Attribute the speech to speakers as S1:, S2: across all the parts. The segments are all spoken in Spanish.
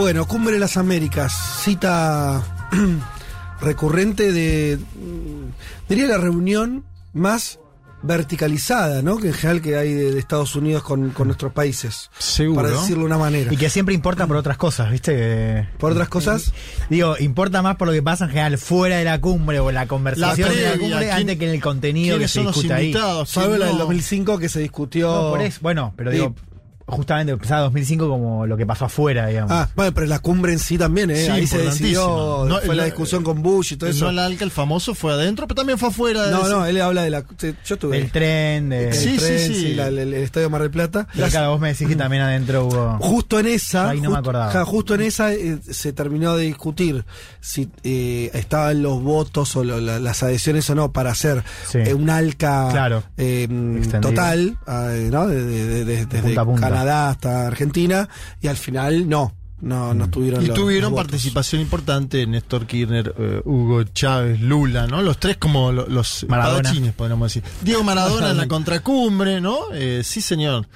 S1: Bueno, Cumbre de las Américas, cita recurrente de, mm, diría la reunión más verticalizada, ¿no? Que en general que hay de, de Estados Unidos con, con nuestros países.
S2: Seguro.
S1: Para decirlo de una manera.
S2: Y que siempre importa por otras cosas, ¿viste?
S1: Por otras cosas,
S2: Digo, importa más por lo que pasa en general fuera de la cumbre o la conversación
S3: La
S2: de la cumbre
S3: ¿quién-
S2: antes que en el contenido que
S3: ¿Quiénes
S2: se
S3: son los
S2: discuta ahí.
S1: la del
S3: no?
S1: 2005 que se discutió.
S2: No, por eso, bueno, pero digo, justamente empezaba 2005 como lo que pasó afuera, digamos.
S1: Ah, bueno, pero la cumbre en sí también, ¿eh?
S3: Sí,
S1: Ahí se decidió.
S3: No,
S1: fue la
S3: el-
S1: discusión con Bush y todo
S3: El
S1: eso.
S3: Noel Alca, el famoso, fue adentro, pero también fue afuera. de
S1: No,
S3: ese-
S1: no, él habla de la... Yo tuve...
S2: Del tren, de...
S1: el
S3: Sí,
S1: tren,
S3: sí.
S1: la- el, el Estadio Mar del Plata.
S2: Pero claro, vos me decís que también adentro hubo...
S1: Justo en esa,
S2: Ahí no me acordaba.
S1: ja, justo en esa eh, se terminó de discutir si eh, estaban los votos o lo- la- las adhesiones o no para hacer eh, un ALCA
S2: Claro.
S1: total, eh, ¿no? De- de- de- de- desde
S2: punta a punta.
S1: Canadá hasta Argentina y al final no, no, no tuvieron
S3: Y
S1: los-
S3: tuvieron
S1: los
S3: participación importante Néstor Kirchner, eh, Hugo Chávez, Lula, ¿no? Los tres como lo- los
S2: Maradona.
S3: podríamos decir. Diego Maradona en la contracumbre, ¿no? Eh, sí, señor.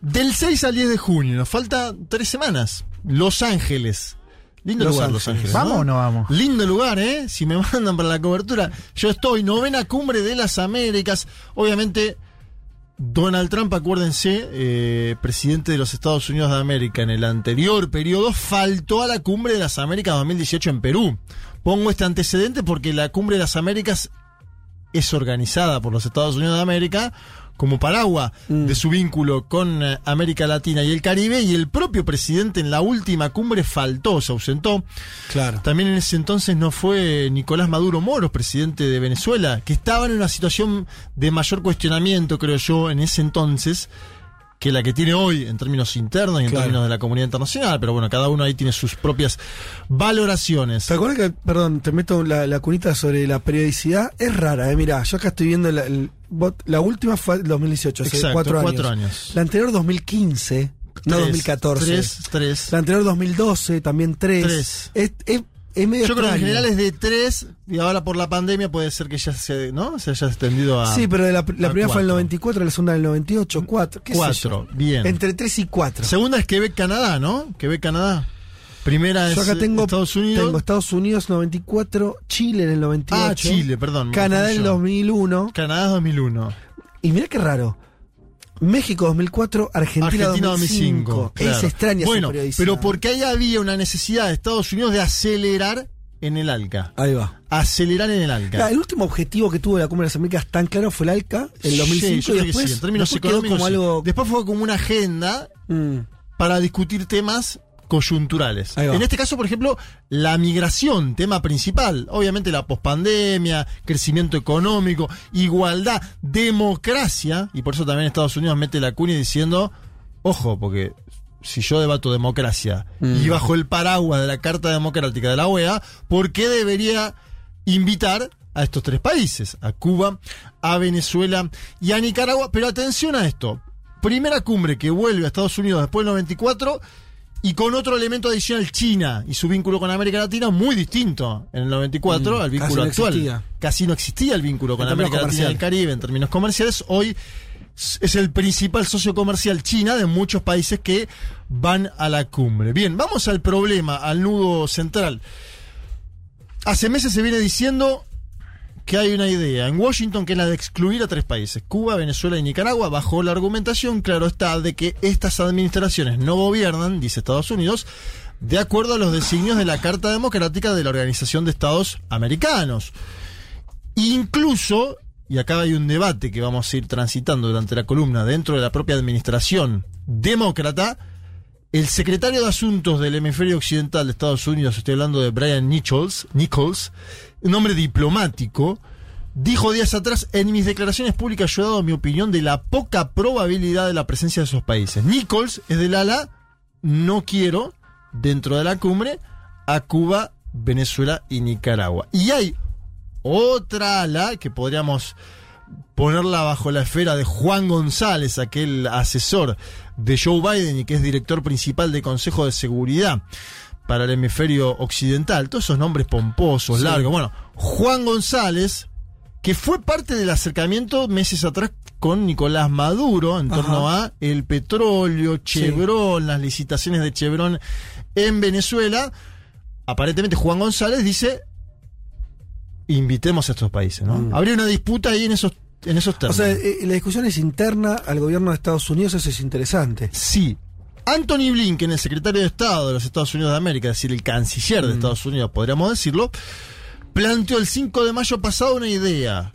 S3: Del 6 al 10 de junio, nos falta tres semanas. Los Ángeles. Lindo
S1: Los
S3: lugar, Los
S1: Ángeles.
S3: Ángeles.
S2: ¿Vamos o no vamos?
S3: Lindo lugar, ¿eh? Si me mandan para la cobertura. Yo estoy, novena cumbre de las Américas. Obviamente, Donald Trump, acuérdense, eh, presidente de los Estados Unidos de América en el anterior periodo, faltó a la cumbre de las Américas 2018 en Perú. Pongo este antecedente porque la cumbre de las Américas es organizada por los Estados Unidos de América como paraguas
S1: Mm.
S3: de su vínculo con eh, América Latina y el Caribe y el propio presidente en la última cumbre faltó, se ausentó.
S1: Claro.
S3: También en ese entonces no fue Nicolás Maduro Moros, presidente de Venezuela, que estaba en una situación de mayor cuestionamiento, creo yo, en ese entonces, que la que tiene hoy en términos internos y en
S1: Claro.
S3: términos de la comunidad internacional. Pero bueno, cada uno ahí tiene sus propias valoraciones.
S1: ¿Te acuerdas que, perdón, te meto la, la cunita sobre la periodicidad? Es rara, eh, mirá, yo acá estoy viendo la, el bot- la última fue el 2018, hace
S3: Exacto,
S1: cuatro,
S3: cuatro
S1: años.
S3: años.
S1: La anterior 2015, no
S3: Tres,
S1: 2014.
S3: Tres, tres.
S1: La anterior 2012, también 3.
S3: Tres.
S1: Es, es, es medio
S3: Yo creo que en general es de tres y ahora por la pandemia puede ser que ya se, ¿no? se haya extendido a
S1: Sí, pero la, la
S3: a
S1: primera fue en el
S3: cuatro.
S1: 94, la segunda en el 98, 4. ¿qué sé
S3: Cuatro,
S1: yo?
S3: bien.
S1: Entre 3 y 4.
S3: Segunda es Quebec, Canadá, ¿no? Quebec, Canadá. Primera es
S1: Yo acá tengo
S3: eh, Estados Unidos.
S1: tengo Estados Unidos 94, Chile en el 98.
S3: ah, Chile, perdón.
S1: Canadá en el
S3: confundí yo.
S1: 2001.
S3: Canadá 2001.
S1: Y mira qué raro. México 2004, Argentina,
S3: Argentina
S1: 2005.
S3: 2005. claro.
S1: Es extraña esa
S3: Bueno,
S1: periodicidad.
S3: pero porque ahí había una necesidad de Estados Unidos de acelerar en el ALCA.
S1: Ahí va.
S3: Acelerar en el ALCA.
S1: Claro, el último objetivo que tuvo la Cumbre de las Américas tan claro fue el ALCA, el 2005,
S3: Sí, yo
S1: y
S3: creo que
S1: después,
S3: sí, en términos
S1: después
S3: económicos.
S1: como
S3: sí.
S1: algo...
S3: Después fue como una agenda
S1: Mm,
S3: para discutir temas coyunturales. En este caso, por ejemplo, la migración, tema principal. Obviamente la pospandemia, crecimiento económico, igualdad, democracia, y por eso también Estados Unidos mete la cuña diciendo, ojo, porque si yo debato democracia
S1: Mm.
S3: y bajo el paraguas de la Carta Democrática de la OEA, ¿por qué debería invitar a estos tres países? A Cuba, a Venezuela y a Nicaragua. Pero atención a esto. Primera cumbre que vuelve a Estados Unidos después del 94 y con otro elemento adicional, China y su vínculo con América Latina muy distinto en el 94
S1: Mm,
S3: al vínculo actual. Casi no existía el vínculo con
S1: En
S3: América Latina y el. Caribe en términos comerciales. Hoy es el principal socio comercial China de muchos países que van a la cumbre. Bien, vamos al problema, al nudo central. Hace meses se viene diciendo que hay una idea en Washington que es la de excluir a tres países, Cuba, Venezuela y Nicaragua, bajo la argumentación, claro está, de que estas administraciones no gobiernan, dice Estados Unidos, de acuerdo a los designios de la Carta Democrática de la Organización de Estados Americanos. Incluso, y acá hay un debate que vamos a ir transitando durante la columna dentro de la propia administración demócrata, el secretario de Asuntos del Hemisferio Occidental de Estados Unidos, estoy hablando de Brian Nichols, Nichols un hombre diplomático, Dijo días atrás, en mis declaraciones públicas yo he dado mi opinión de la poca probabilidad de la presencia de esos países. Nichols es del ala, no quiero, dentro de la cumbre, a Cuba, Venezuela y Nicaragua. Y hay otra ala que podríamos ponerla bajo la esfera de Juan González, aquel asesor de Joe Biden y que es director principal del Consejo de Seguridad para el hemisferio occidental. Todos esos nombres pomposos,
S1: Sí.
S3: largos. Bueno, Juan González, que fue parte del acercamiento meses atrás con Nicolás Maduro en torno a el petróleo, Chevron, las licitaciones de Chevron en Venezuela. Aparentemente Juan González dice invitemos a estos países, ¿no?
S1: Mm.
S3: Habría una disputa ahí en esos en esos
S1: O
S3: términos.
S1: sea, eh, la discusión es interna al gobierno de Estados Unidos, eso es interesante.
S3: Sí. Anthony Blinken, el secretario de Estado de los Estados Unidos de América, es decir, el canciller de
S1: Mm.
S3: Estados Unidos, podríamos decirlo, planteó el 5 de mayo pasado una idea,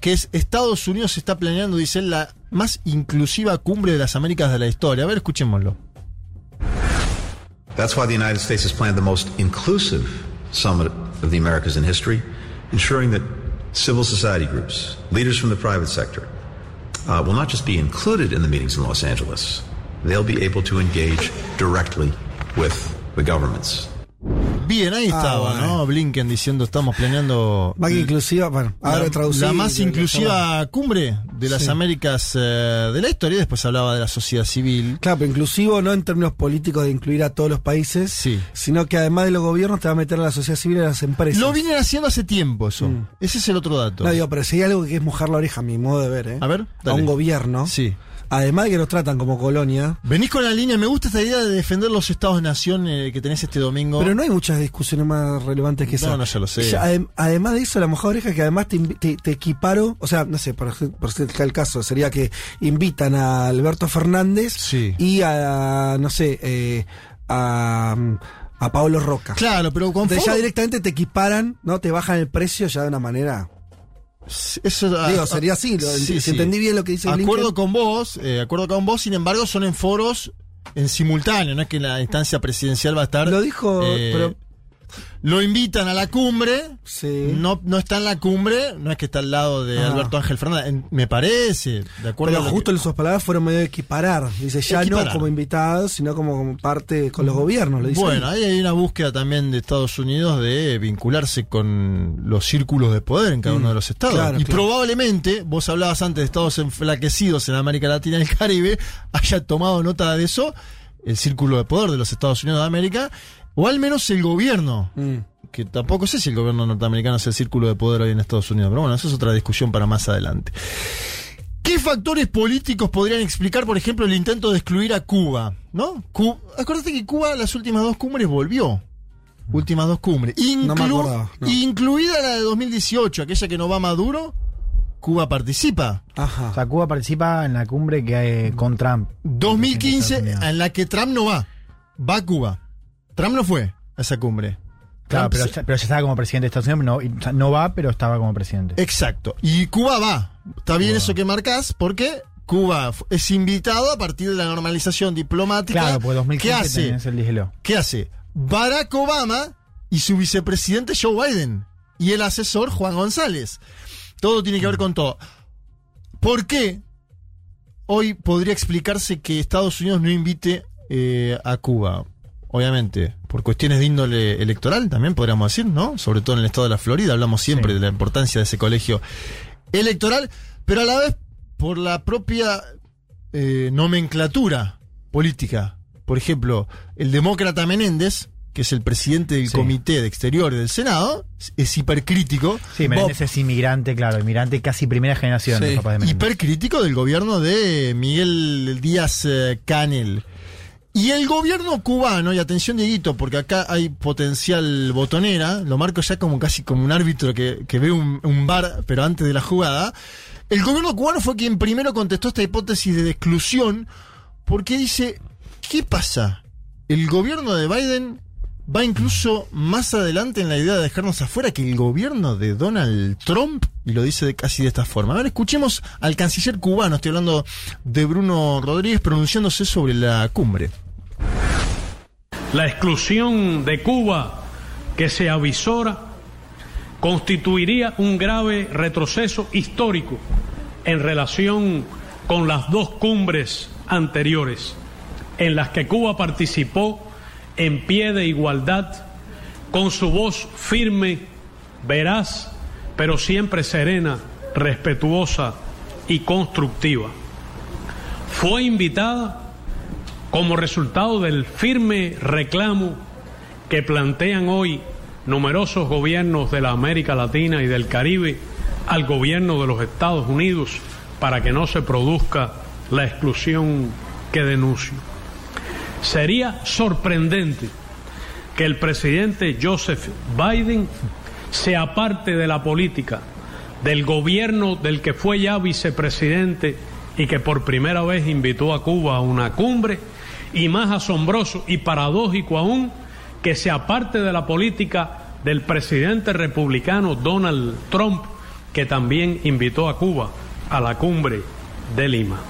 S3: que es Estados Unidos está planeando, dice él, la más inclusiva cumbre de las Américas de la historia. A ver, escuchémoslo.
S4: That's why the United States has planned the most inclusive summit of the Americas in history, ensuring that civil society groups, leaders from the private sector, uh, will not just be included in the meetings in Los Angeles, they'll be able to engage directly with the governments.
S3: Bien, ahí
S1: Ah,
S3: estaba,
S1: bueno.
S3: ¿no? Blinken diciendo, estamos planeando...
S1: Inclusiva, bueno, ahora
S3: la, más inclusiva cumbre de las
S1: Sí.
S3: Américas eh, de la historia, y después hablaba de la sociedad civil.
S1: Claro, pero inclusivo no en términos políticos de incluir a todos los países,
S3: Sí.
S1: sino que además de los gobiernos te va a meter a la sociedad civil y a las empresas.
S3: Lo vienen haciendo hace tiempo eso.
S1: Mm.
S3: Ese es el otro dato.
S1: No, digo, pero si hay algo que es mojar la oreja, a mi modo de ver, ¿eh?
S3: A ver,
S1: A un gobierno.
S3: Sí.
S1: Además de que nos tratan como colonia.
S3: Venís con la línea, me gusta esta idea de defender los estados-nación eh, que tenés este domingo.
S1: Pero no hay muchas discusiones más relevantes que esa.
S3: No, no, ya lo sé.
S1: Ya, adem- además de eso, la mojada oreja que además te, te, te equiparo, o sea, no sé, por, por ser el caso, sería que invitan a Alberto Fernández
S3: Sí.
S1: y a, no sé, eh, a, a Pablo Roca.
S3: Claro, pero con
S1: Entonces ya directamente te equiparan, ¿no? Te bajan el precio ya de una manera.
S3: Eso, ah,
S1: Digo, sería así, lo- si entendí bien lo que dice
S3: Acuerdo
S1: Blinken.
S3: con vos, eh, acuerdo con vos, sin embargo, son en foros en simultáneo, no es que la instancia presidencial va a estar.
S1: Lo dijo,
S3: eh,
S1: pero-
S3: Lo invitan a la cumbre.
S1: Sí.
S3: No, no está en la cumbre, no es que está al lado de
S1: Ah.
S3: Alberto Ángel Fernández, en- me parece, de acuerdo
S1: Pero justo
S3: que-
S1: sus palabras fueron medio de equiparar. Dice, ya
S3: Equiparar.
S1: no como invitados, sino como, como parte con los gobiernos. Lo dice
S3: Bueno,
S1: ahí.
S3: hay una búsqueda también de Estados Unidos de vincularse con los círculos de poder en cada uno de los estados.
S1: claro,
S3: y
S1: claro.
S3: probablemente, vos hablabas antes de estados enflaquecidos en América Latina y el Caribe, haya tomado nota de eso el círculo de poder de los Estados Unidos de América, o al menos el gobierno.
S1: Mm.
S3: Que tampoco sé si el gobierno norteamericano es el círculo de poder hoy en Estados Unidos, pero bueno, eso es otra discusión para más adelante. ¿Qué factores políticos podrían explicar, por ejemplo, el intento de excluir a Cuba? ¿No? Cu- Acuérdate que Cuba las últimas dos cumbres volvió. Últimas dos cumbres.
S1: No me
S3: Inclu-
S1: acordaba, no.
S3: Incluida la de 2018, aquella que no va Maduro, Cuba participa.
S1: Ajá.
S2: O sea, Cuba participa en la cumbre que hay con Trump.
S3: 2015,
S2: Estados Unidos.
S3: en la que Trump no va. Va a Cuba. Trump no fue a esa cumbre.
S2: Claro, pero, pero ya estaba como presidente de Estados Unidos, no, va, pero estaba como presidente.
S3: Exacto. Y Cuba va. Está bien eso que marcás, porque Cuba es invitado a partir de la normalización diplomática.
S2: Claro, pues 2015
S3: ¿Qué hace?
S2: el.
S3: ¿Qué hace? Barack Obama y su vicepresidente Joe Biden. Y el asesor Juan González. Todo tiene que ver con todo. ¿Por qué hoy podría explicarse que Estados Unidos no invite eh, a Cuba? Obviamente, por cuestiones de índole electoral también podríamos decir, ¿no? Sobre todo en el estado de la Florida, hablamos siempre
S2: Sí.
S3: de la importancia de ese colegio electoral, pero a la vez por la propia eh, nomenclatura política. Por ejemplo, el demócrata Menéndez, que es el presidente del
S2: Sí.
S3: Comité de Exteriores del Senado, es- hipercrítico.
S2: Sí, Menéndez es inmigrante, claro, inmigrante casi primera generación,
S1: Sí.
S2: los papás de
S3: hipercrítico del gobierno de Miguel Díaz eh, Canel. Y el gobierno cubano, y atención Dieguito, porque acá hay potencial botonera, lo marco ya como casi como un árbitro que, que ve un, un bar, pero antes de la jugada. El gobierno cubano fue quien primero contestó esta hipótesis de exclusión, porque dice, ¿qué pasa? El gobierno de Biden va incluso más adelante en la idea de dejarnos afuera que el gobierno de Donald Trump, y lo dice casi de esta forma. A ver, escuchemos al canciller cubano, estoy hablando de Bruno Rodríguez, pronunciándose sobre la cumbre.
S5: la exclusión de Cuba que se avisora constituiría un grave retroceso histórico en relación con las dos cumbres anteriores, en las que Cuba participó en pie de igualdad, con su voz firme, veraz, pero siempre serena, respetuosa y constructiva. Fue invitada como resultado del firme reclamo que plantean hoy numerosos gobiernos de la América Latina y del Caribe al gobierno de los Estados Unidos para que no se produzca la exclusión que denuncio. Sería sorprendente que el presidente Joseph Biden se aparte de la política del gobierno del que fue ya vicepresidente y que por primera vez invitó a Cuba a una cumbre, y más asombroso y paradójico aún, que se aparte de la política del presidente republicano Donald Trump, que también invitó a Cuba a la cumbre de Lima.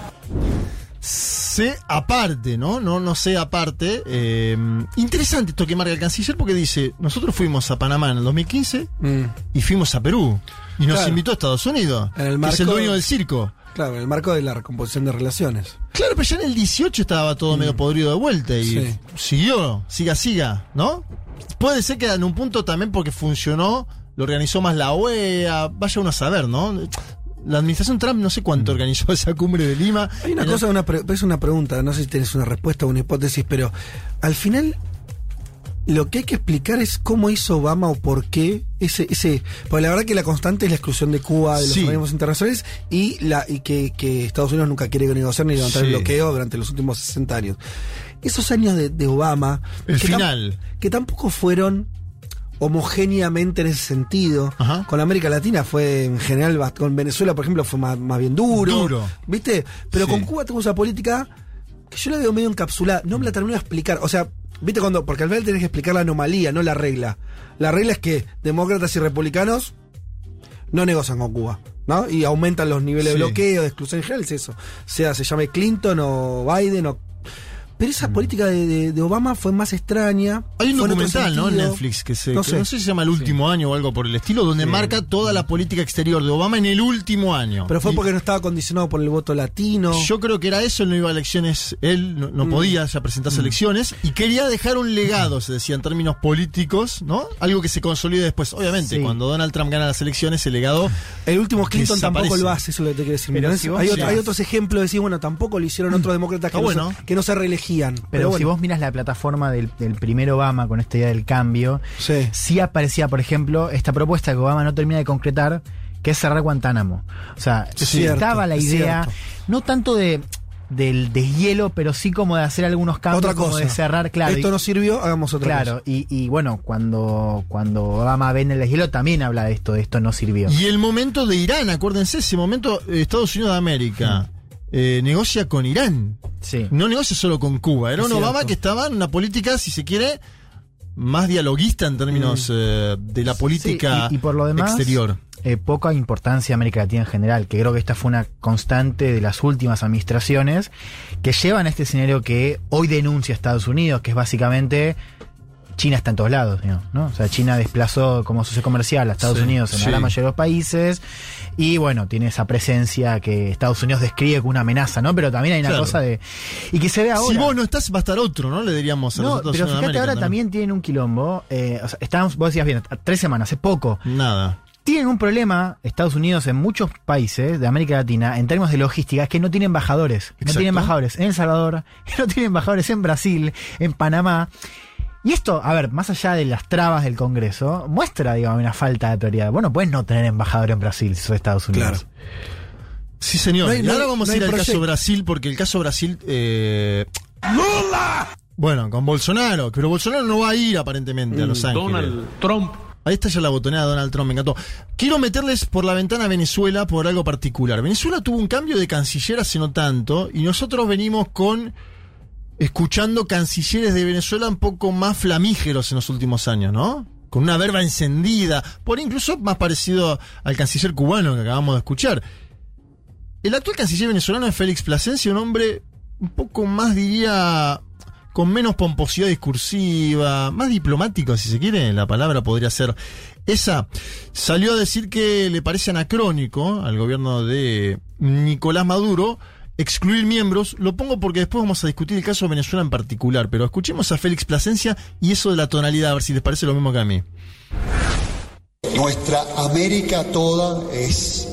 S3: Aparte, ¿no? No, no sé aparte. Eh, interesante esto que marca el canciller porque dice, nosotros fuimos a Panamá en el 2015
S1: Mm.
S3: y fuimos a Perú. Y nos
S1: Claro.
S3: invitó a Estados Unidos.
S1: En el
S3: que es el
S1: marco-
S3: dueño del circo.
S1: Claro, en el marco de la recomposición de relaciones.
S3: Claro, pero ya en el 18 estaba todo medio podrido de vuelta y
S1: Sí.
S3: siguió, siga, siga, ¿no? Puede ser que en un punto también porque funcionó, lo organizó más la OEA, vaya uno a saber, ¿no? La administración Trump no sé cuánto organizó esa cumbre de Lima.
S1: Hay una cosa, una pre- es una pregunta, no sé si tienes una respuesta o una hipótesis, pero al final lo que hay que explicar es cómo hizo Obama o por qué ese, ese, porque la verdad que la constante es la exclusión de Cuba de los
S3: Sí.
S1: organismos internacionales y la y que, que Estados Unidos nunca quiere negociar ni levantar el bloqueo durante los últimos 60 años. Esos años de, de Obama,
S3: El
S1: que tam-
S3: final.
S1: que tampoco fueron homogéneamente en ese sentido.
S3: Ajá.
S1: Con América Latina fue en general, con Venezuela, por ejemplo, fue más, más bien duro.
S3: Duro.
S1: ¿Viste? Pero
S3: Sí.
S1: con Cuba tenemos una política que yo la veo medio encapsulada. No me la termino de explicar. O sea, ¿viste cuando? Porque al final tenés que explicar la anomalía, no la regla. La regla es que demócratas y republicanos no negocian con Cuba. ¿no? Y aumentan los niveles
S3: Sí.
S1: de bloqueo, de exclusión en general, es eso. Sea se llame Clinton o Biden o. Pero esa política de, de- de Obama fue más extraña.
S3: Mm. Hay un documental, ¿no? En. Netflix que se,
S1: No
S3: que
S1: sé.
S3: no sé si se llama El último año o algo por el estilo, donde marca toda la política exterior de Obama en el último año.
S1: Pero fue
S3: Y
S1: porque no estaba condicionado por el voto latino.
S3: Yo creo que era eso, él no iba a elecciones, él no, no
S1: Mm.
S3: podía ya presentarse a elecciones y quería dejar un legado, se decía en términos políticos, ¿no? Algo que se consolide después. Obviamente,
S2: Sí.
S3: cuando Donald Trump gana las elecciones, el legado
S1: El último Clinton
S3: Desaparece.
S1: tampoco lo hace, eso es lo que te quiero decir. Hay, otro-
S2: mirás-
S1: hay otros ejemplos de decir, bueno, tampoco lo hicieron otros demócratas que, no, se, que no se Pero,
S2: Pero, si vos miras la plataforma del, del primer Obama con esta idea del cambio,
S1: Sí.
S2: sí aparecía, por ejemplo, esta propuesta que Obama no termina de concretar, que es cerrar Guantánamo. O sea,
S1: cierto,
S2: estaba la idea,
S1: cierto.
S2: no tanto de del deshielo, pero sí como de hacer algunos cambios,
S1: otra
S2: como de cerrar, claro.
S1: Esto
S2: y-
S1: no sirvió, hagamos otra
S2: Claro,
S1: cosa.
S2: y, y bueno, cuando, cuando Obama ve en el deshielo también habla de esto, de esto no sirvió.
S3: Y el momento de Irán, acuérdense, ese momento eh, Estados Unidos de América eh, negocia con Irán.
S2: Sí.
S3: No negocia solo con Cuba. Era un Obama que estaba en una política, si se quiere, más dialoguista en términos eh, de la política
S2: Sí, y, y por lo demás,
S3: exterior.
S2: eh, poca importancia a América Latina en general, que creo que esta fue una constante de las últimas administraciones que llevan a este escenario que hoy denuncia Estados Unidos, que es básicamente China está en todos lados, digamos, ¿no? O sea, China desplazó como socio comercial a Estados
S3: Sí,
S2: Unidos en
S3: sí.
S2: la gran mayoría de los países y bueno, tiene esa presencia que Estados Unidos describe como una amenaza, ¿no? Pero también hay una
S3: Claro.
S2: cosa de... Y que se ve ahora...
S3: Si vos no estás, va a estar otro, ¿no? Le diríamos a
S2: No,
S3: Estados
S2: pero fíjate, ahora también tienen un quilombo. Eh, o sea, estábamos, vos decías bien, tres semanas, hace poco.
S3: Nada.
S2: Tienen un problema, Estados Unidos, en muchos países de América Latina, en términos de logística, es que no tiene embajadores. No
S3: Exacto.
S2: tiene embajadores en El Salvador, no tiene embajadores en Brasil, en Panamá. Y esto, a ver, más allá de las trabas del Congreso, muestra, digamos, una falta de prioridad. Bueno, puedes no tener embajador en Brasil si sos Estados Unidos.
S1: Claro.
S3: Sí, señor.
S1: No hay-
S3: y
S1: no
S3: ahora vamos
S1: no
S3: a ir al caso. Brasil, porque el caso Brasil. Eh... Bueno, con Bolsonaro, pero Bolsonaro no va a ir aparentemente a Los Ángeles.
S5: Donald Trump
S3: Ahí está ya la botonera de Donald Trump, me encantó. Quiero meterles por la ventana a Venezuela por algo particular. Venezuela tuvo un cambio de canciller hace no tanto y nosotros venimos con escuchando cancilleres de Venezuela un poco más flamígeros en los últimos años, ¿no? Con una verba encendida, por incluso más parecido al canciller cubano que acabamos de escuchar. El actual canciller venezolano es Félix Plasencia, un hombre un poco más, diría, con menos pomposidad discursiva, más diplomático, si se quiere, la palabra podría ser esa, salió a decir que le parece anacrónico al gobierno de Nicolás Maduro excluir miembros. Lo pongo porque después vamos a discutir el caso de Venezuela en particular, pero escuchemos a Félix Plasencia y eso de la tonalidad, a ver si les parece lo mismo que a mí.
S6: Nuestra América toda es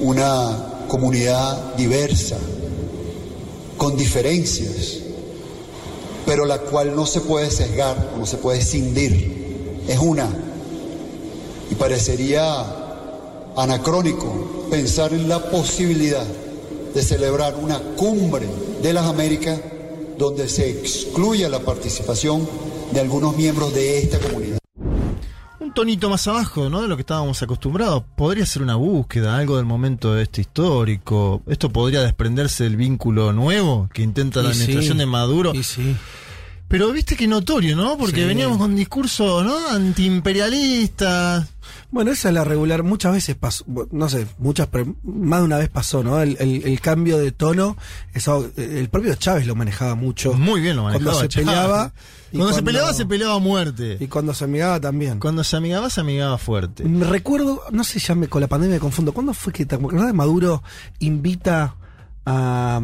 S6: una comunidad diversa, con diferencias, pero la cual no se puede sesgar, no se puede cindir. Es una. Y parecería anacrónico pensar en la posibilidad de celebrar una cumbre de las Américas donde se excluya la participación de algunos miembros de esta comunidad.
S3: Un tonito más abajo, ¿no? De lo que estábamos acostumbrados. Podría ser una búsqueda, algo del momento de este histórico. Esto podría desprenderse del vínculo nuevo que intenta la
S1: sí.
S3: administración de Maduro.
S1: Y sí.
S3: Pero viste que notorio, ¿no? Porque
S1: Sí.
S3: veníamos con discurso, ¿no? Antiimperialista.
S1: Bueno, esa es la regular. Muchas veces pasó, no sé, muchas, pero más de una vez pasó, ¿no? El, el- el cambio de tono, eso, el propio Chávez lo manejaba mucho.
S3: Muy bien lo manejaba.
S1: Cuando se peleaba. y
S3: Cuando, se peleaba, se peleaba a muerte.
S1: Y cuando se amigaba también.
S3: Cuando se amigaba, se amigaba fuerte.
S1: Recuerdo, no sé, ya me, con la pandemia me confundo. ¿Cuándo fue que te de Maduro invita a,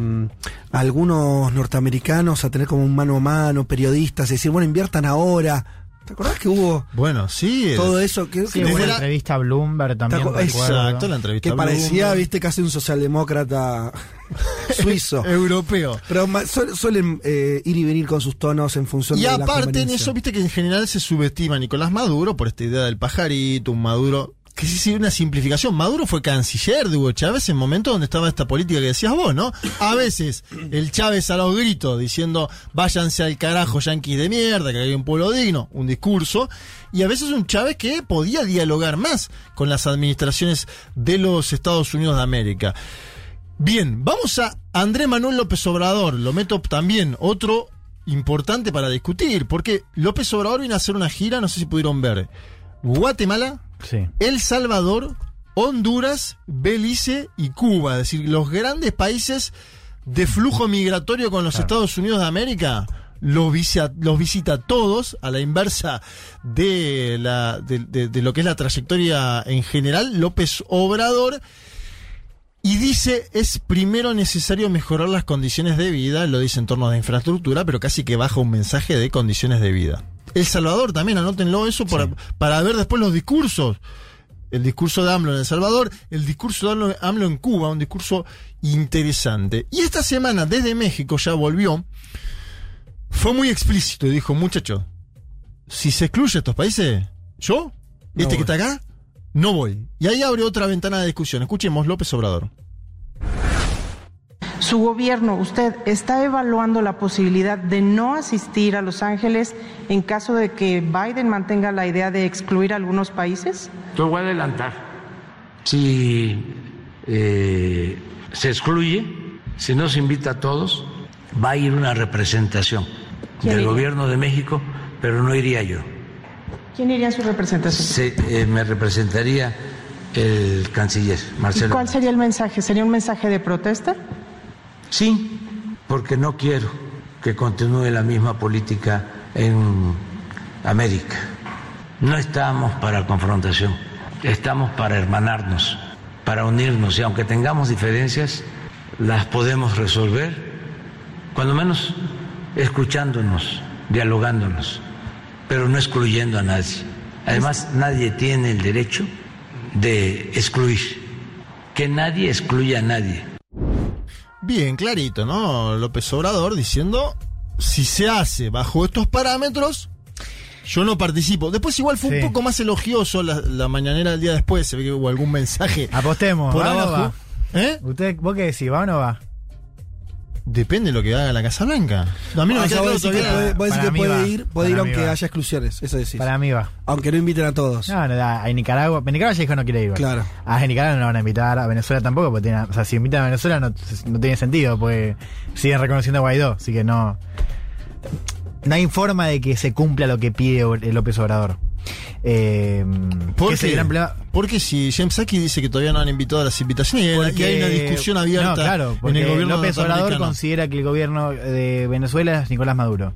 S1: a algunos norteamericanos a tener como un mano a mano, periodistas, y decir, bueno, inviertan ahora? ¿Te acordás que hubo
S3: Bueno, sí.
S1: todo eso? Que,
S2: Sí,
S1: que-
S2: hubo
S3: la-
S2: entrevista a Bloomberg también.
S3: Exacto, la entrevista.
S1: que parecía,
S3: Bloomberg.
S1: viste, casi un socialdemócrata suizo.
S3: Europeo.
S1: Pero su- suelen eh, ir y venir con sus tonos en función
S3: Y
S1: de la
S3: aparte en eso, viste que en general se subestima a Nicolás Maduro por esta idea del pajarito, un Maduro, que sí, sí, una simplificación. Maduro fue canciller de Hugo Chávez en momentos donde estaba esta política que decías vos, ¿no? A veces el Chávez a los gritos diciendo váyanse al carajo yanquis de mierda, que hay un pueblo digno, un discurso, y a veces un Chávez que podía dialogar más con las administraciones de los Estados Unidos de América. Bien, vamos a Andrés Manuel López Obrador. Lo meto también, otro importante para discutir, porque López Obrador viene a hacer una gira, no sé si pudieron ver, Guatemala,
S2: Sí.
S3: El Salvador, Honduras, Belice y Cuba, es decir, los grandes países de flujo migratorio con los
S2: Claro.
S3: Estados Unidos de América. Los visita, los visita todos a la inversa de, la, de, de- de lo que es la trayectoria en general. López Obrador y dice, es primero necesario mejorar las condiciones de vida, lo dice en torno de infraestructura, pero casi que baja un mensaje de condiciones de vida. El Salvador también, anótenlo eso para, para ver después los discursos. El discurso de AMLO en El Salvador, el discurso de AMLO, AMLO en Cuba, un discurso interesante. Y esta semana desde México ya volvió, fue muy explícito y dijo, muchachos, si se excluye a estos países, yo,
S1: No
S3: este que está acá, no voy. Y ahí abre otra ventana de discusión. Escuchemos López Obrador.
S7: Su gobierno, usted está evaluando la posibilidad de no asistir a Los Ángeles en caso de que Biden mantenga la idea de excluir a algunos países?
S8: Lo voy a adelantar. Si eh, se excluye, si no se invita a todos, va a ir una representación
S7: ¿Quién
S8: del
S7: iría?
S8: gobierno de México, pero no iría yo.
S7: ¿Quién iría en su representación?
S8: Se- eh, me representaría el canciller,
S7: ¿Y
S8: Marcelo.
S7: cuál sería el mensaje? ¿Sería un mensaje de protesta?
S8: Sí, porque no quiero que continúe la misma política en América. No estamos para confrontación, estamos para hermanarnos, para unirnos y aunque tengamos diferencias, las podemos resolver, cuando menos escuchándonos, dialogándonos, pero no excluyendo a nadie. Además, nadie tiene el derecho de excluir, que nadie excluya a nadie.
S3: Bien, clarito, ¿no? López Obrador diciendo, si se hace bajo estos parámetros, yo no participo. Después igual fue
S2: Sí.
S3: un poco más elogioso la, la mañanera del día después, se ve que hubo algún mensaje
S2: Apostemos.
S3: por
S2: ¿va o no
S3: abajo. ¿Eh?
S2: va? ¿Usted, ¿Vos qué decís? ¿Va o no va?
S3: Depende de lo que haga la Casa Blanca. A mí no
S1: O
S3: me
S1: sea,
S3: claro todavía.
S1: puede, vos decís que puede
S2: va.
S1: ir, puede ir aunque
S2: va.
S1: haya exclusiones, eso decís.
S2: Para mí va.
S1: Aunque no inviten a todos.
S2: No, no, a Nicaragua. En Nicaragua ya dijo no quiere ir.
S1: Claro.
S2: A Nicaragua no van a invitar, a Venezuela tampoco, porque tiene, o sea, si invitan a Venezuela no, no tiene sentido, porque siguen reconociendo a Guaidó, así que no. No hay forma de que se cumpla lo que pide López Obrador. Eh,
S3: ¿Por qué?
S2: problema-
S3: Porque si James Saki dice que todavía no han invitado a las invitaciones
S2: Porque-
S3: hay una discusión abierta
S2: no, claro,
S3: en el gobierno
S2: López Obrador considera que el gobierno de Venezuela es Nicolás Maduro.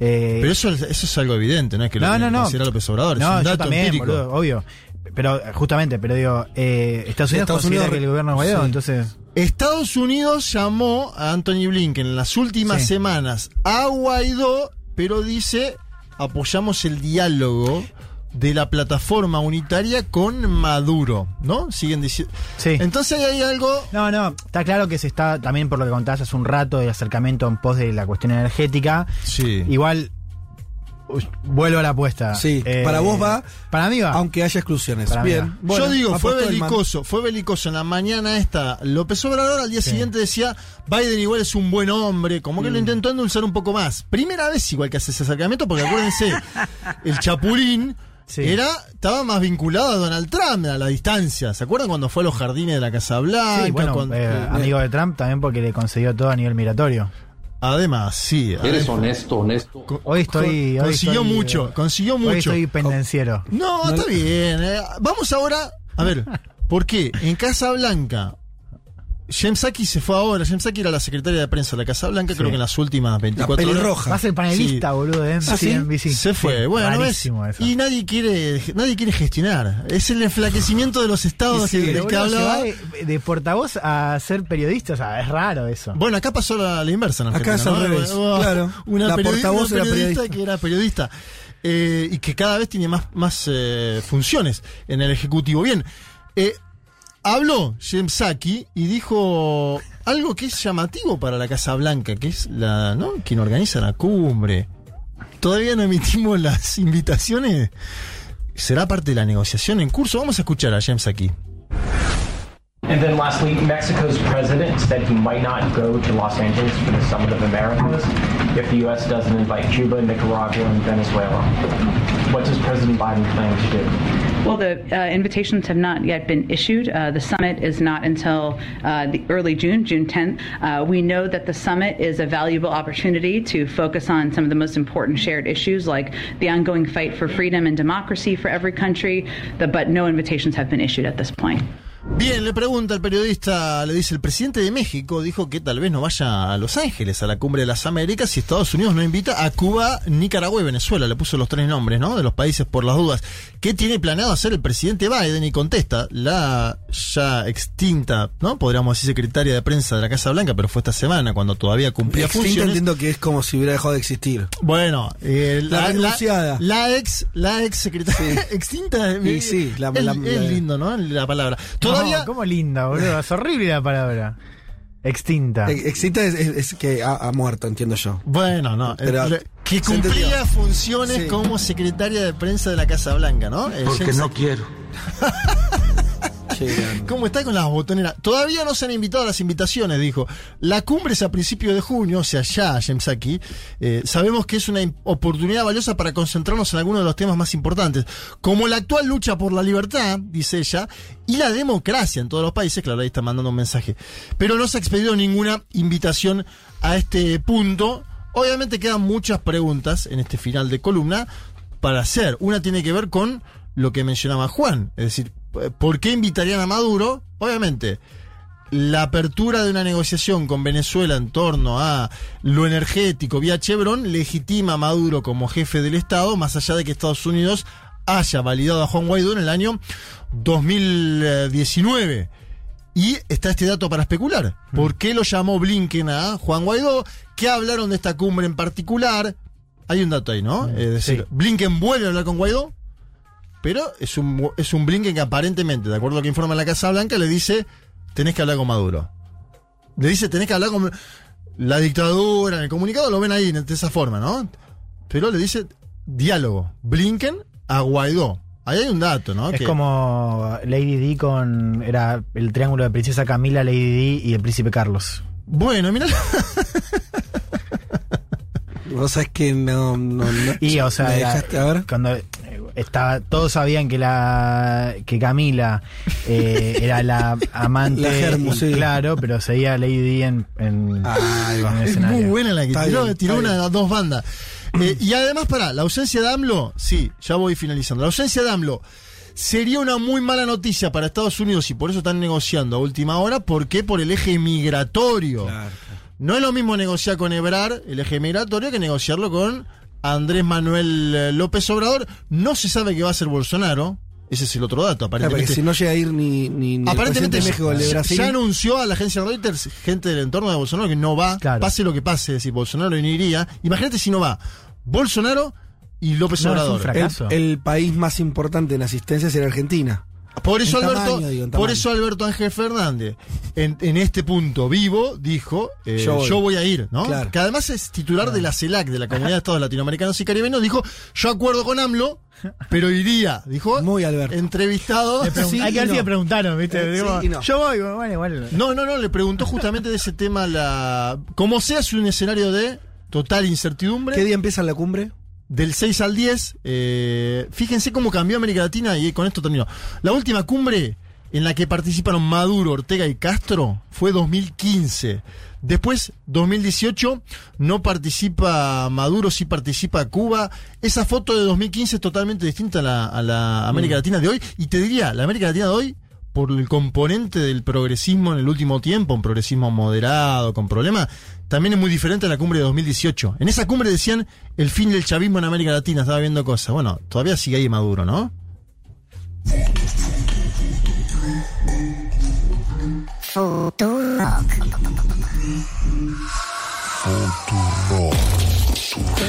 S2: Eh,
S3: Pero eso, es- eso es algo evidente, ¿no? Es que lo
S2: no,
S3: que
S2: no, no.
S3: considera López Obrador,
S2: No,
S3: es un
S2: yo
S3: dato
S2: también, boludo, obvio. Pero eh, justamente, pero digo, eh, Estados Unidos
S1: Estados
S2: considera
S1: Unidos-
S2: que el gobierno es Guaidó,
S1: sí.
S2: entonces
S3: Estados Unidos llamó a Anthony Blinken en las últimas
S2: Sí.
S3: semanas a Guaidó, pero dice apoyamos el diálogo de la plataforma unitaria con Maduro, ¿no? Siguen diciendo.
S2: Sí.
S3: Entonces hay algo.
S2: No, no, está claro que se está, también por lo que contabas hace un rato, del acercamiento en pos de la cuestión energética.
S3: Sí.
S2: Igual, uy, vuelvo a la apuesta.
S1: Sí,
S2: Eh,
S1: para vos va,
S2: Para mí va.
S1: aunque haya exclusiones.
S2: Para
S1: Bien.
S2: va.
S1: bueno,
S3: Yo digo, fue
S1: el
S3: belicoso, fue belicoso en la mañana esta. López Obrador al día
S2: Sí.
S3: siguiente decía, Biden igual es un buen hombre, como
S1: Mm.
S3: que lo intentó endulzar un poco más. Primera vez igual que hace ese acercamiento, porque acuérdense, el Chapulín
S2: Sí.
S3: era, estaba más vinculado a Donald Trump a la distancia. ¿Se acuerdan cuando fue a los jardines de la Casa Blanca?
S2: Sí, bueno,
S3: Cuando-
S2: eh, amigo de Trump también porque le concedió todo a nivel migratorio.
S3: Además, sí.
S9: Eres honesto, honesto.
S2: Hoy estoy. hoy
S3: consiguió
S2: estoy,
S3: mucho,
S2: eh,
S3: consiguió
S2: Hoy
S3: mucho.
S2: estoy pendenciero.
S3: No, está bien. eh. Vamos ahora. A ver, ¿por qué? En Casa Blanca. James Saki se fue ahora. James Saki era la secretaria de prensa de la Casa Blanca, creo que en las últimas 24 horas.
S1: pelirroja.
S2: Va a ser panelista,
S3: Sí.
S2: boludo, de
S1: ¿Ah,
S2: NBC.
S1: sí?
S2: NBC.
S3: Se fue.
S2: Sí,
S3: bueno. Y nadie quiere, nadie quiere gestionar. Es el enflaquecimiento de los estados
S1: sí,
S3: que, que
S2: se
S3: hablaba.
S2: va de, de portavoz a ser periodista, o sea, es raro eso.
S3: Bueno, acá pasó la, la inversa en
S1: Acá es al
S3: ¿no?
S1: revés, claro.
S3: Una,
S1: La portavoz
S3: una
S1: era
S3: periodista,
S1: periodista.
S3: que era periodista. eh, y que cada vez tiene más, más eh, funciones en el Ejecutivo. Bien, eh, habló James Saki y dijo algo que es llamativo para la Casa Blanca, que es la, ¿no? quien organiza la cumbre. Todavía no emitimos las invitaciones. ¿Será parte de la negociación en curso? Vamos a escuchar a James Saki.
S10: And then lastly, Mexico's president said he might not go to Los Angeles for the Summit of Americas if the U.S. doesn't invite Cuba, Nicaragua, and Venezuela. What does President Biden plan to do?
S11: Well, the uh, invitations have not yet been issued. Uh, the summit is not until uh, the early June, June 10th. Uh, we know that the summit is a valuable opportunity to focus on some of the most important shared issues, like the ongoing fight for freedom and democracy for every country. The, but no invitations have been issued at this point.
S3: Bien, le pregunta el periodista, le dice, el presidente de México dijo que tal vez no vaya a Los Ángeles, a la cumbre de las Américas, si Estados Unidos no invita a Cuba, Nicaragua y Venezuela. Le puso los tres nombres, ¿no? De los países por las dudas. ¿Qué tiene planeado hacer el presidente Biden? Y contesta, la ya extinta, ¿no? Podríamos decir secretaria de prensa de la Casa Blanca, pero fue esta semana cuando todavía cumplía
S1: Extinta
S3: funciones.
S1: entiendo que es como si hubiera dejado de existir.
S3: Bueno, eh,
S1: La renunciada.
S3: La, ex, la ex secretaria extinta.
S1: Y
S3: eh,
S1: sí, la-
S3: es,
S1: la-
S3: es
S1: la-
S3: lindo, ¿no? La palabra.
S2: No, ¿Cómo linda, boludo? Es horrible la palabra. Extinta.
S1: Eh, Extinta es, es- es que ha, ha muerto, entiendo yo.
S3: Bueno, no.
S1: Pero
S3: que cumplía funciones
S1: Sí.
S3: como secretaria de prensa de la Casa Blanca, ¿no?
S8: Porque no quiero.
S3: ¿Cómo está con las botoneras? Todavía no se han invitado a las invitaciones, dijo. La cumbre es a principios de junio, o sea, ya, James Saki. Eh, sabemos que es una oportunidad valiosa para concentrarnos en algunos de los temas más importantes, como la actual lucha por la libertad, dice ella, y la democracia en todos los países. Claro, ahí está mandando un mensaje. Pero no se ha expedido ninguna invitación a este punto. Obviamente quedan muchas preguntas en este final de columna para hacer. Una tiene que ver con lo que mencionaba Juan, es decir, ¿por qué invitarían a Maduro? Obviamente, la apertura de una negociación con Venezuela en torno a lo energético vía Chevron legitima a Maduro como jefe del Estado, más allá de que Estados Unidos haya validado a Juan Guaidó en el año 2019. Y está este dato para especular. ¿Por qué lo llamó Blinken a Juan Guaidó? ¿Qué hablaron de esta cumbre en particular? Hay un dato ahí, ¿no? Es decir,
S2: sí.
S3: Blinken vuelve a hablar con Guaidó, pero es un, es un Blinken que aparentemente, de acuerdo a lo que informa la Casa Blanca, le dice, tenés que hablar con Maduro. Le dice, tenés que hablar con la dictadura, en el comunicado lo ven ahí de esa forma, ¿no? Pero le dice, diálogo, Blinken a Guaidó. Ahí hay un dato, ¿no?
S2: Es
S3: Que-
S2: como Lady Di con. Era el triángulo de Princesa Camila, Lady Di y el Príncipe Carlos.
S3: Bueno, mira,
S1: Vos sabés que no. no, no-
S2: Y, o sea,
S1: me
S2: era-
S1: dejaste, a ver.
S2: cuando estaba, todos sabían que la que Camila eh, era la amante,
S1: La germo,
S2: y-
S1: sí.
S2: claro, pero seguía Lady Di en,
S1: va.
S2: en el
S3: es
S2: escenario.
S3: muy buena la que
S1: Está
S3: tiró,
S1: bien,
S3: tiró
S1: está
S3: una
S1: bien.
S3: a dos bandas. Eh, y además, para la ausencia de AMLO, sí, ya voy finalizando. La ausencia de AMLO sería una muy mala noticia para Estados Unidos y por eso están negociando a última hora. ¿Por qué? Por el eje migratorio. No es lo mismo negociar con Ebrar, el eje migratorio, que negociarlo con Andrés Manuel eh, López Obrador. No se sabe qué va a hacer Bolsonaro. Ese es el otro dato,
S1: Claro,
S3: aparentemente.
S1: si no llega a ir ni, ni, ni el
S3: Aparentemente
S1: de México, el de
S3: ya,
S1: Brasil.
S3: ya anunció a la agencia Reuters, gente del entorno de Bolsonaro, que no va,
S2: Claro.
S3: pase lo que pase, es decir, Bolsonaro no iría. Imagínate si no va Bolsonaro y López
S2: No, es un
S3: Obrador.
S2: fracaso.
S1: el, el país más importante en asistencia será Argentina.
S3: Por eso, Alberto,
S1: tamaño, digo, en
S3: por eso Alberto Ángel Fernández, en, en este punto vivo, dijo, eh,
S1: Yo
S3: yo,
S1: voy.
S3: a ir, ¿no?
S1: Claro.
S3: Que además es titular de la CELAC, de la Comunidad de Estados Latinoamericanos y Caribeños, dijo, yo acuerdo con AMLO, pero iría, dijo,
S1: Muy Alberto.
S3: entrevistado.
S1: Sí
S2: hay que ver si
S1: no.
S2: le preguntaron, ¿viste?
S1: Eh,
S2: Digo,
S1: no.
S2: Yo voy, bueno, igual.
S3: No, no, no, le preguntó justamente de ese tema la... Como sea, es un escenario de total incertidumbre.
S1: ¿Qué día empieza la cumbre?
S3: Del 6 al 10, eh, fíjense cómo cambió América Latina y con esto termino. La última cumbre en la que participaron Maduro, Ortega y Castro fue 2015. Después, 2018, no participa Maduro, sí participa Cuba. Esa foto de 2015 es totalmente distinta a la, a la América Latina de hoy. Y te diría, la América Latina de hoy, por el componente del progresismo en el último tiempo, un progresismo moderado, con problemas, también es muy diferente a la cumbre de 2018. En esa cumbre decían el fin del chavismo en América Latina, estaba viendo cosas. Bueno, todavía sigue ahí Maduro, ¿no?
S9: Futurock. Futurock.